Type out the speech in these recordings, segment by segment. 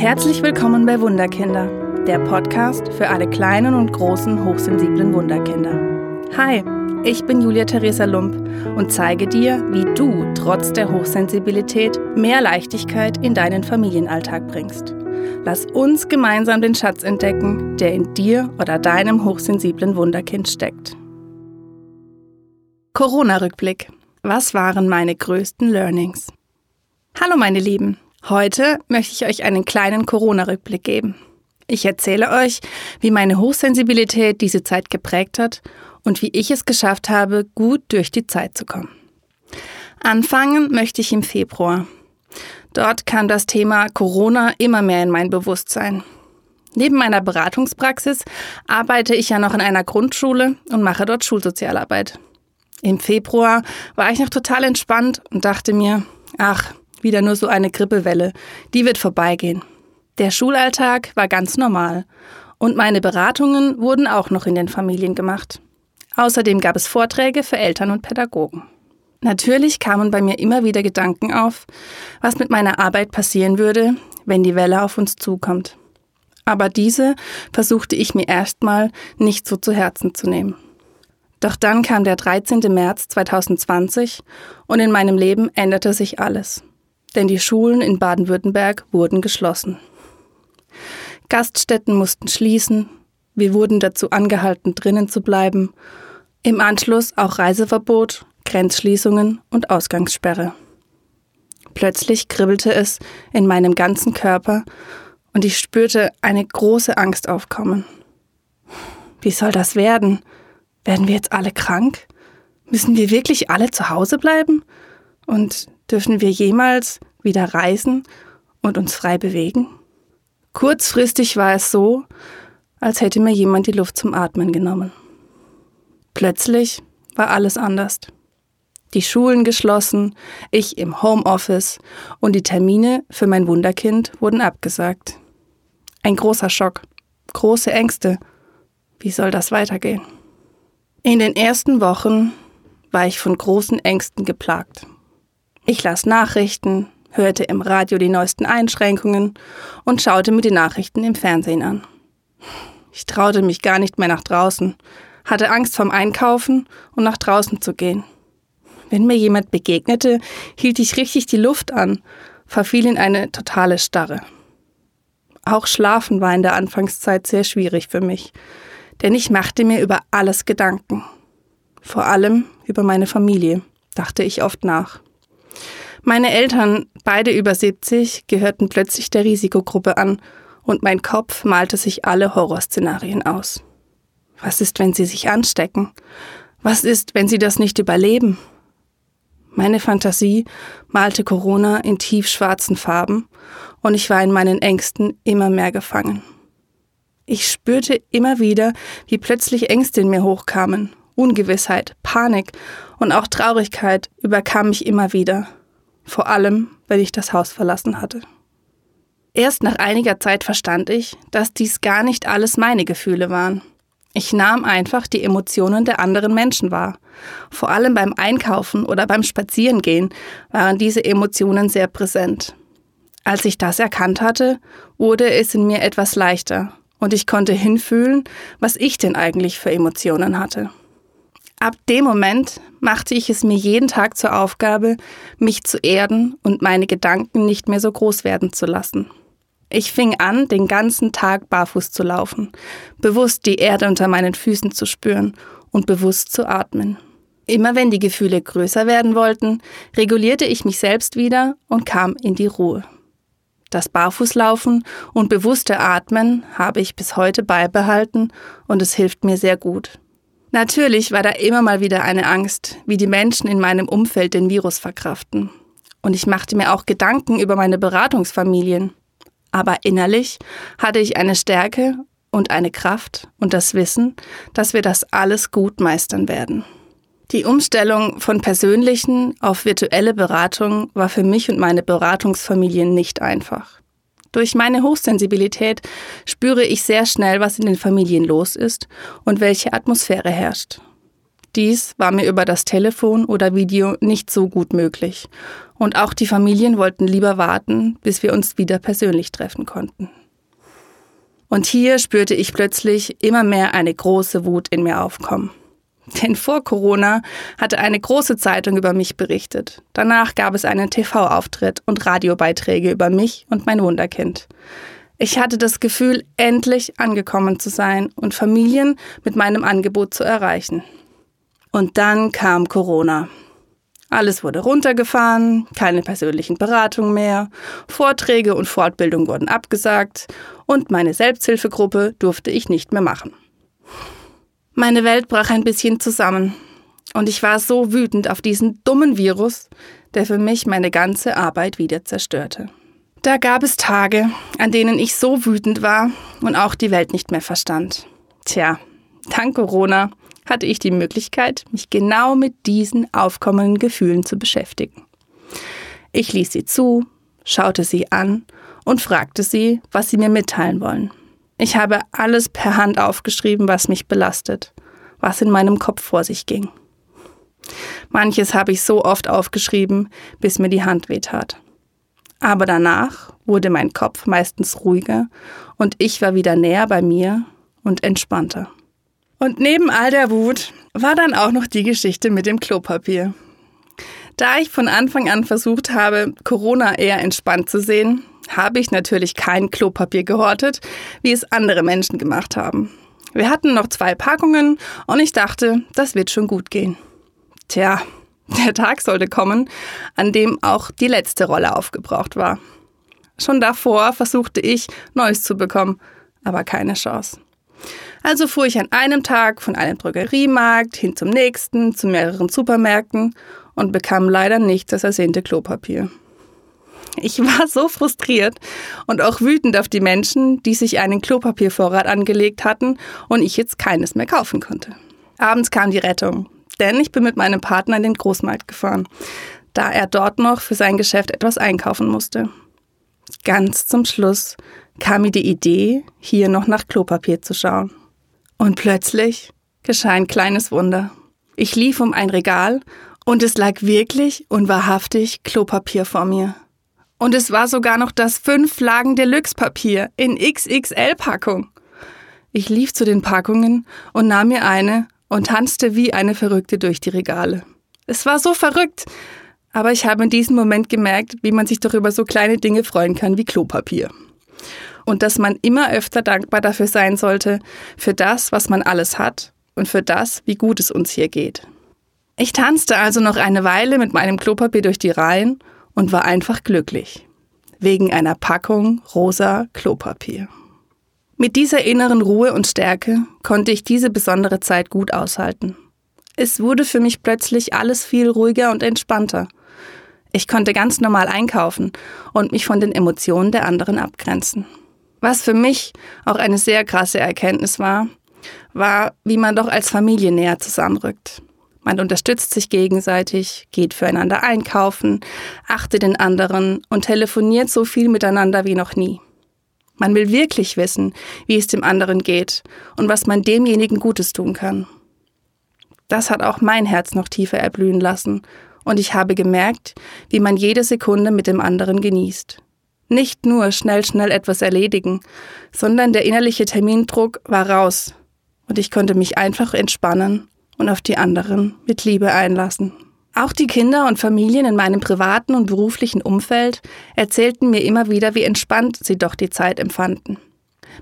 Herzlich willkommen bei Wunderkinder, der Podcast für alle kleinen und großen hochsensiblen Wunderkinder. Hi, ich bin Julia Theresa Lump und zeige dir, wie du trotz der Hochsensibilität mehr Leichtigkeit in deinen Familienalltag bringst. Lass uns gemeinsam den Schatz entdecken, der in dir oder deinem hochsensiblen Wunderkind steckt. Corona-Rückblick. Was waren meine größten Learnings? Hallo meine Lieben, heute möchte ich euch einen kleinen Corona-Rückblick geben. Ich erzähle euch, wie meine Hochsensibilität diese Zeit geprägt hat und wie ich es geschafft habe, gut durch die Zeit zu kommen. Anfangen möchte ich im Februar. Dort kam das Thema Corona immer mehr in mein Bewusstsein. Neben meiner Beratungspraxis arbeite ich ja noch in einer Grundschule und mache dort Schulsozialarbeit. Im Februar war ich noch total entspannt und dachte mir, ach, wieder nur so eine Grippewelle, die wird vorbeigehen. Der Schulalltag war ganz normal und meine Beratungen wurden auch noch in den Familien gemacht. Außerdem gab es Vorträge für Eltern und Pädagogen. Natürlich kamen bei mir immer wieder Gedanken auf, was mit meiner Arbeit passieren würde, wenn die Welle auf uns zukommt. Aber diese versuchte ich mir erstmal nicht so zu Herzen zu nehmen. Doch dann kam der 13. März 2020 und in meinem Leben änderte sich alles. Denn die Schulen in Baden-Württemberg wurden geschlossen. Gaststätten mussten schließen, wir wurden dazu angehalten, drinnen zu bleiben. Im Anschluss auch Reiseverbot, Grenzschließungen und Ausgangssperre. Plötzlich kribbelte es in meinem ganzen Körper und ich spürte eine große Angst aufkommen. Wie soll das werden? Werden wir jetzt alle krank? Müssen wir wirklich alle zu Hause bleiben? Und dürfen wir jemals wieder reisen und uns frei bewegen? Kurzfristig war es so, als hätte mir jemand die Luft zum Atmen genommen. Plötzlich war alles anders. Die Schulen geschlossen, ich im Homeoffice und die Termine für mein Wunderkind wurden abgesagt. Ein großer Schock, große Ängste. Wie soll das weitergehen? In den ersten Wochen war ich von großen Ängsten geplagt. Ich las Nachrichten, hörte im Radio die neuesten Einschränkungen und schaute mir die Nachrichten im Fernsehen an. Ich traute mich gar nicht mehr nach draußen, hatte Angst vom Einkaufen und nach draußen zu gehen. Wenn mir jemand begegnete, hielt ich richtig die Luft an, verfiel in eine totale Starre. Auch Schlafen war in der Anfangszeit sehr schwierig für mich, denn ich machte mir über alles Gedanken. Vor allem über meine Familie, dachte ich oft nach. Meine Eltern, beide über 70, gehörten plötzlich der Risikogruppe an und mein Kopf malte sich alle Horrorszenarien aus. Was ist, wenn sie sich anstecken? Was ist, wenn sie das nicht überleben? Meine Fantasie malte Corona in tiefschwarzen Farben und ich war in meinen Ängsten immer mehr gefangen. Ich spürte immer wieder, wie plötzlich Ängste in mir hochkamen. Ungewissheit, Panik und auch Traurigkeit überkam mich immer wieder. Vor allem, wenn ich das Haus verlassen hatte. Erst nach einiger Zeit verstand ich, dass dies gar nicht alles meine Gefühle waren. Ich nahm einfach die Emotionen der anderen Menschen wahr. Vor allem beim Einkaufen oder beim Spazierengehen waren diese Emotionen sehr präsent. Als ich das erkannt hatte, wurde es in mir etwas leichter und ich konnte hinfühlen, was ich denn eigentlich für Emotionen hatte. Ab dem Moment machte ich es mir jeden Tag zur Aufgabe, mich zu erden und meine Gedanken nicht mehr so groß werden zu lassen. Ich fing an, den ganzen Tag barfuß zu laufen, bewusst die Erde unter meinen Füßen zu spüren und bewusst zu atmen. Immer wenn die Gefühle größer werden wollten, regulierte ich mich selbst wieder und kam in die Ruhe. Das Barfußlaufen und bewusste Atmen habe ich bis heute beibehalten und es hilft mir sehr gut. Natürlich war da immer mal wieder eine Angst, wie die Menschen in meinem Umfeld den Virus verkraften. Und ich machte mir auch Gedanken über meine Beratungsfamilien. Aber innerlich hatte ich eine Stärke und eine Kraft und das Wissen, dass wir das alles gut meistern werden. Die Umstellung von persönlichen auf virtuelle Beratung war für mich und meine Beratungsfamilien nicht einfach. Durch meine Hochsensibilität spüre ich sehr schnell, was in den Familien los ist und welche Atmosphäre herrscht. Dies war mir über das Telefon oder Video nicht so gut möglich. Und auch die Familien wollten lieber warten, bis wir uns wieder persönlich treffen konnten. Und hier spürte ich plötzlich immer mehr eine große Wut in mir aufkommen. Denn vor Corona hatte eine große Zeitung über mich berichtet. Danach gab es einen TV-Auftritt und Radiobeiträge über mich und mein Wunderkind. Ich hatte das Gefühl, endlich angekommen zu sein und Familien mit meinem Angebot zu erreichen. Und dann kam Corona. Alles wurde runtergefahren, keine persönlichen Beratungen mehr, Vorträge und Fortbildung wurden abgesagt und meine Selbsthilfegruppe durfte ich nicht mehr machen. Meine Welt brach ein bisschen zusammen und ich war so wütend auf diesen dummen Virus, der für mich meine ganze Arbeit wieder zerstörte. Da gab es Tage, an denen ich so wütend war und auch die Welt nicht mehr verstand. Tja, dank Corona hatte ich die Möglichkeit, mich genau mit diesen aufkommenden Gefühlen zu beschäftigen. Ich ließ sie zu, schaute sie an und fragte sie, was sie mir mitteilen wollen. Ich habe alles per Hand aufgeschrieben, was mich belastet, was in meinem Kopf vor sich ging. Manches habe ich so oft aufgeschrieben, bis mir die Hand wehtat. Aber danach wurde mein Kopf meistens ruhiger und ich war wieder näher bei mir und entspannter. Und neben all der Wut war dann auch noch die Geschichte mit dem Klopapier. Da ich von Anfang an versucht habe, Corona eher entspannt zu sehen, habe ich natürlich kein Klopapier gehortet, wie es andere Menschen gemacht haben. Wir hatten noch zwei Packungen und ich dachte, das wird schon gut gehen. Tja, der Tag sollte kommen, an dem auch die letzte Rolle aufgebraucht war. Schon davor versuchte ich, Neues zu bekommen, aber keine Chance. Also fuhr ich an einem Tag von einem Drogeriemarkt hin zum nächsten, zu mehreren Supermärkten und bekam leider nicht das ersehnte Klopapier. Ich war so frustriert und auch wütend auf die Menschen, die sich einen Klopapiervorrat angelegt hatten und ich jetzt keines mehr kaufen konnte. Abends kam die Rettung, denn ich bin mit meinem Partner in den Großmarkt gefahren, da er dort noch für sein Geschäft etwas einkaufen musste. Ganz zum Schluss kam mir die Idee, hier noch nach Klopapier zu schauen. Und plötzlich geschah ein kleines Wunder. Ich lief um ein Regal und es lag wirklich und wahrhaftig Klopapier vor mir. Und es war sogar noch das fünf Lagen Deluxe Papier in XXL-Packung. Ich lief zu den Packungen und nahm mir eine und tanzte wie eine Verrückte durch die Regale. Es war so verrückt, aber ich habe in diesem Moment gemerkt, wie man sich doch über so kleine Dinge freuen kann wie Klopapier und dass man immer öfter dankbar dafür sein sollte, für das, was man alles hat und für das, wie gut es uns hier geht. Ich tanzte also noch eine Weile mit meinem Klopapier durch die Reihen und war einfach glücklich. Wegen einer Packung rosa Klopapier. Mit dieser inneren Ruhe und Stärke konnte ich diese besondere Zeit gut aushalten. Es wurde für mich plötzlich alles viel ruhiger und entspannter. Ich konnte ganz normal einkaufen und mich von den Emotionen der anderen abgrenzen. Was für mich auch eine sehr krasse Erkenntnis war, war, wie man doch als Familie näher zusammenrückt. Man unterstützt sich gegenseitig, geht füreinander einkaufen, achtet den anderen und telefoniert so viel miteinander wie noch nie. Man will wirklich wissen, wie es dem anderen geht und was man demjenigen Gutes tun kann. Das hat auch mein Herz noch tiefer erblühen lassen und ich habe gemerkt, wie man jede Sekunde mit dem anderen genießt. Nicht nur schnell, schnell etwas erledigen, sondern der innerliche Termindruck war raus und ich konnte mich einfach entspannen und auf die anderen mit Liebe einlassen. Auch die Kinder und Familien in meinem privaten und beruflichen Umfeld erzählten mir immer wieder, wie entspannt sie doch die Zeit empfanden.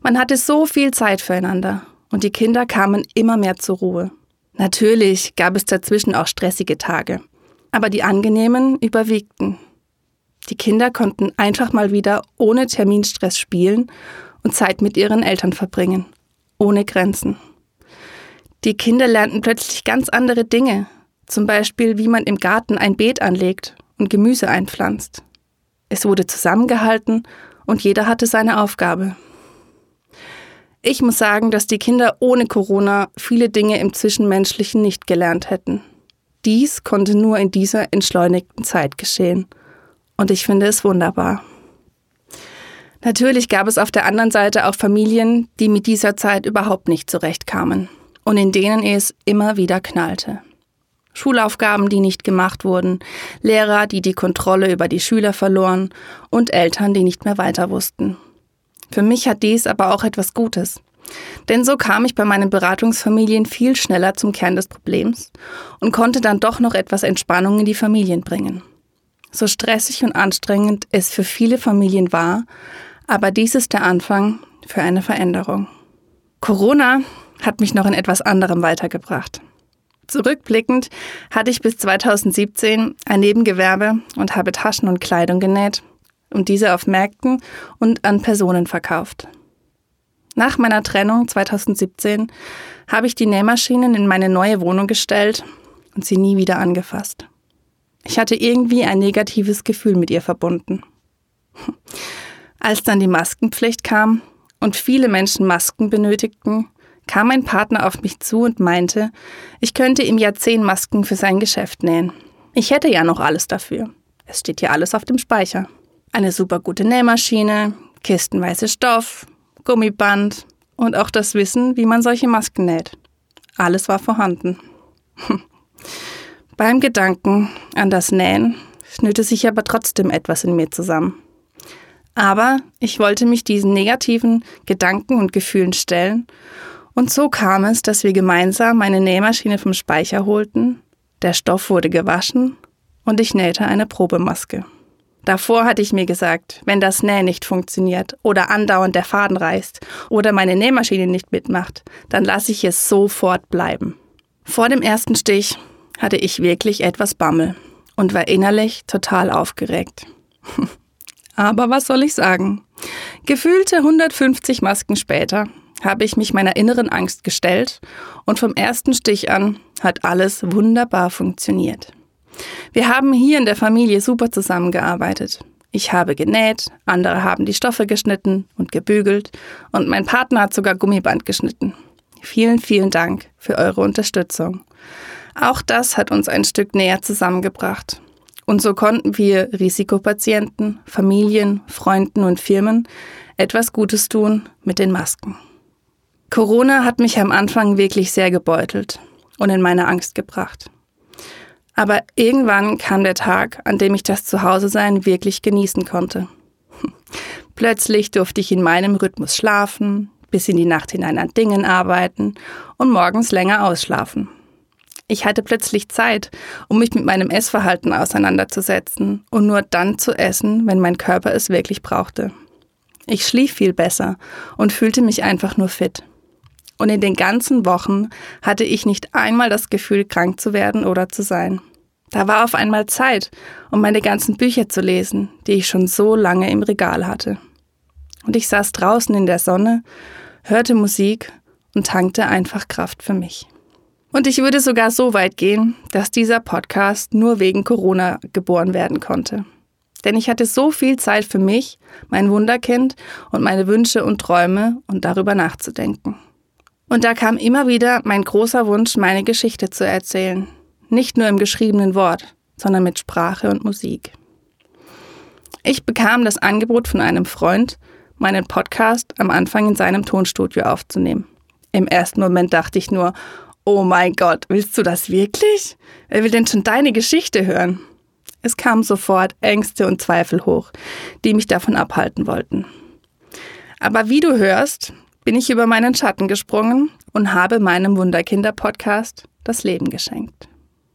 Man hatte so viel Zeit füreinander und die Kinder kamen immer mehr zur Ruhe. Natürlich gab es dazwischen auch stressige Tage, aber die angenehmen überwiegten. Die Kinder konnten einfach mal wieder ohne Terminstress spielen und Zeit mit ihren Eltern verbringen, ohne Grenzen. Die Kinder lernten plötzlich ganz andere Dinge, zum Beispiel wie man im Garten ein Beet anlegt und Gemüse einpflanzt. Es wurde zusammengehalten und jeder hatte seine Aufgabe. Ich muss sagen, dass die Kinder ohne Corona viele Dinge im Zwischenmenschlichen nicht gelernt hätten. Dies konnte nur in dieser entschleunigten Zeit geschehen und ich finde es wunderbar. Natürlich gab es auf der anderen Seite auch Familien, die mit dieser Zeit überhaupt nicht zurechtkamen und in denen es immer wieder knallte. Schulaufgaben, die nicht gemacht wurden, Lehrer, die die Kontrolle über die Schüler verloren und Eltern, die nicht mehr weiter wussten. Für mich hat dies aber auch etwas Gutes. Denn so kam ich bei meinen Beratungsfamilien viel schneller zum Kern des Problems und konnte dann doch noch etwas Entspannung in die Familien bringen. So stressig und anstrengend es für viele Familien war, aber dies ist der Anfang für eine Veränderung. Corona hat mich noch in etwas anderem weitergebracht. Zurückblickend hatte ich bis 2017 ein Nebengewerbe und habe Taschen und Kleidung genäht und diese auf Märkten und an Personen verkauft. Nach meiner Trennung 2017 habe ich die Nähmaschinen in meine neue Wohnung gestellt und sie nie wieder angefasst. Ich hatte irgendwie ein negatives Gefühl mit ihr verbunden. Als dann die Maskenpflicht kam und viele Menschen Masken benötigten, kam mein Partner auf mich zu und meinte, ich könnte ihm ja zehn Masken für sein Geschäft nähen. Ich hätte ja noch alles dafür. Es steht ja alles auf dem Speicher. Eine super gute Nähmaschine, kistenweise Stoff, Gummiband und auch das Wissen, wie man solche Masken näht. Alles war vorhanden. Beim Gedanken an das Nähen schnürte sich aber trotzdem etwas in mir zusammen. Aber ich wollte mich diesen negativen Gedanken und Gefühlen stellen und so kam es, dass wir gemeinsam eine Nähmaschine vom Speicher holten, der Stoff wurde gewaschen und ich nähte eine Probemaske. Davor hatte ich mir gesagt, wenn das Nähen nicht funktioniert oder andauernd der Faden reißt oder meine Nähmaschine nicht mitmacht, dann lasse ich es sofort bleiben. Vor dem ersten Stich hatte ich wirklich etwas Bammel und war innerlich total aufgeregt. Aber was soll ich sagen? Gefühlte 150 Masken später habe ich mich meiner inneren Angst gestellt und vom ersten Stich an hat alles wunderbar funktioniert. Wir haben hier in der Familie super zusammengearbeitet. Ich habe genäht, andere haben die Stoffe geschnitten und gebügelt und mein Partner hat sogar Gummiband geschnitten. Vielen, vielen Dank für eure Unterstützung. Auch das hat uns ein Stück näher zusammengebracht. Und so konnten wir Risikopatienten, Familien, Freunden und Firmen etwas Gutes tun mit den Masken. Corona hat mich am Anfang wirklich sehr gebeutelt und in meine Angst gebracht. Aber irgendwann kam der Tag, an dem ich das Zuhause-Sein wirklich genießen konnte. Plötzlich durfte ich in meinem Rhythmus schlafen, bis in die Nacht hinein an Dingen arbeiten und morgens länger ausschlafen. Ich hatte plötzlich Zeit, um mich mit meinem Essverhalten auseinanderzusetzen und nur dann zu essen, wenn mein Körper es wirklich brauchte. Ich schlief viel besser und fühlte mich einfach nur fit. Und in den ganzen Wochen hatte ich nicht einmal das Gefühl, krank zu werden oder zu sein. Da war auf einmal Zeit, um meine ganzen Bücher zu lesen, die ich schon so lange im Regal hatte. Und ich saß draußen in der Sonne, hörte Musik und tankte einfach Kraft für mich. Und ich würde sogar so weit gehen, dass dieser Podcast nur wegen Corona geboren werden konnte. Denn ich hatte so viel Zeit für mich, mein Wunderkind und meine Wünsche und Träume und darüber nachzudenken. Und da kam immer wieder mein großer Wunsch, meine Geschichte zu erzählen. Nicht nur im geschriebenen Wort, sondern mit Sprache und Musik. Ich bekam das Angebot von einem Freund, meinen Podcast am Anfang in seinem Tonstudio aufzunehmen. Im ersten Moment dachte ich nur, oh mein Gott, willst du das wirklich? Wer will denn schon deine Geschichte hören? Es kamen sofort Ängste und Zweifel hoch, die mich davon abhalten wollten. Aber wie du hörst, bin ich über meinen Schatten gesprungen und habe meinem Wunderkinder-Podcast das Leben geschenkt.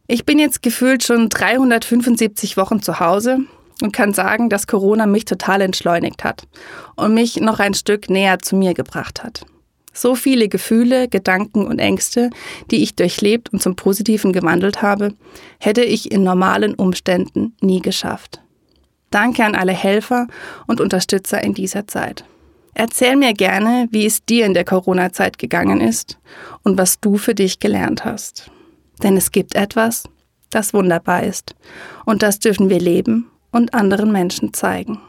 Ich bin jetzt gefühlt schon 375 Wochen zu Hause und kann sagen, dass Corona mich total entschleunigt hat und mich noch ein Stück näher zu mir gebracht hat. So viele Gefühle, Gedanken und Ängste, die ich durchlebt und zum Positiven gewandelt habe, hätte ich in normalen Umständen nie geschafft. Danke an alle Helfer und Unterstützer in dieser Zeit. Erzähl mir gerne, wie es dir in der Corona-Zeit gegangen ist und was du für dich gelernt hast. Denn es gibt etwas, das wunderbar ist und das dürfen wir leben und anderen Menschen zeigen.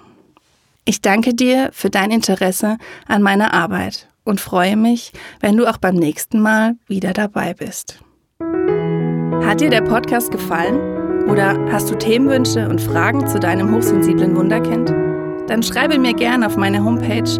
Ich danke dir für dein Interesse an meiner Arbeit und freue mich, wenn du auch beim nächsten Mal wieder dabei bist. Hat dir der Podcast gefallen oder hast du Themenwünsche und Fragen zu deinem hochsensiblen Wunderkind? Dann schreibe mir gerne auf meine Homepage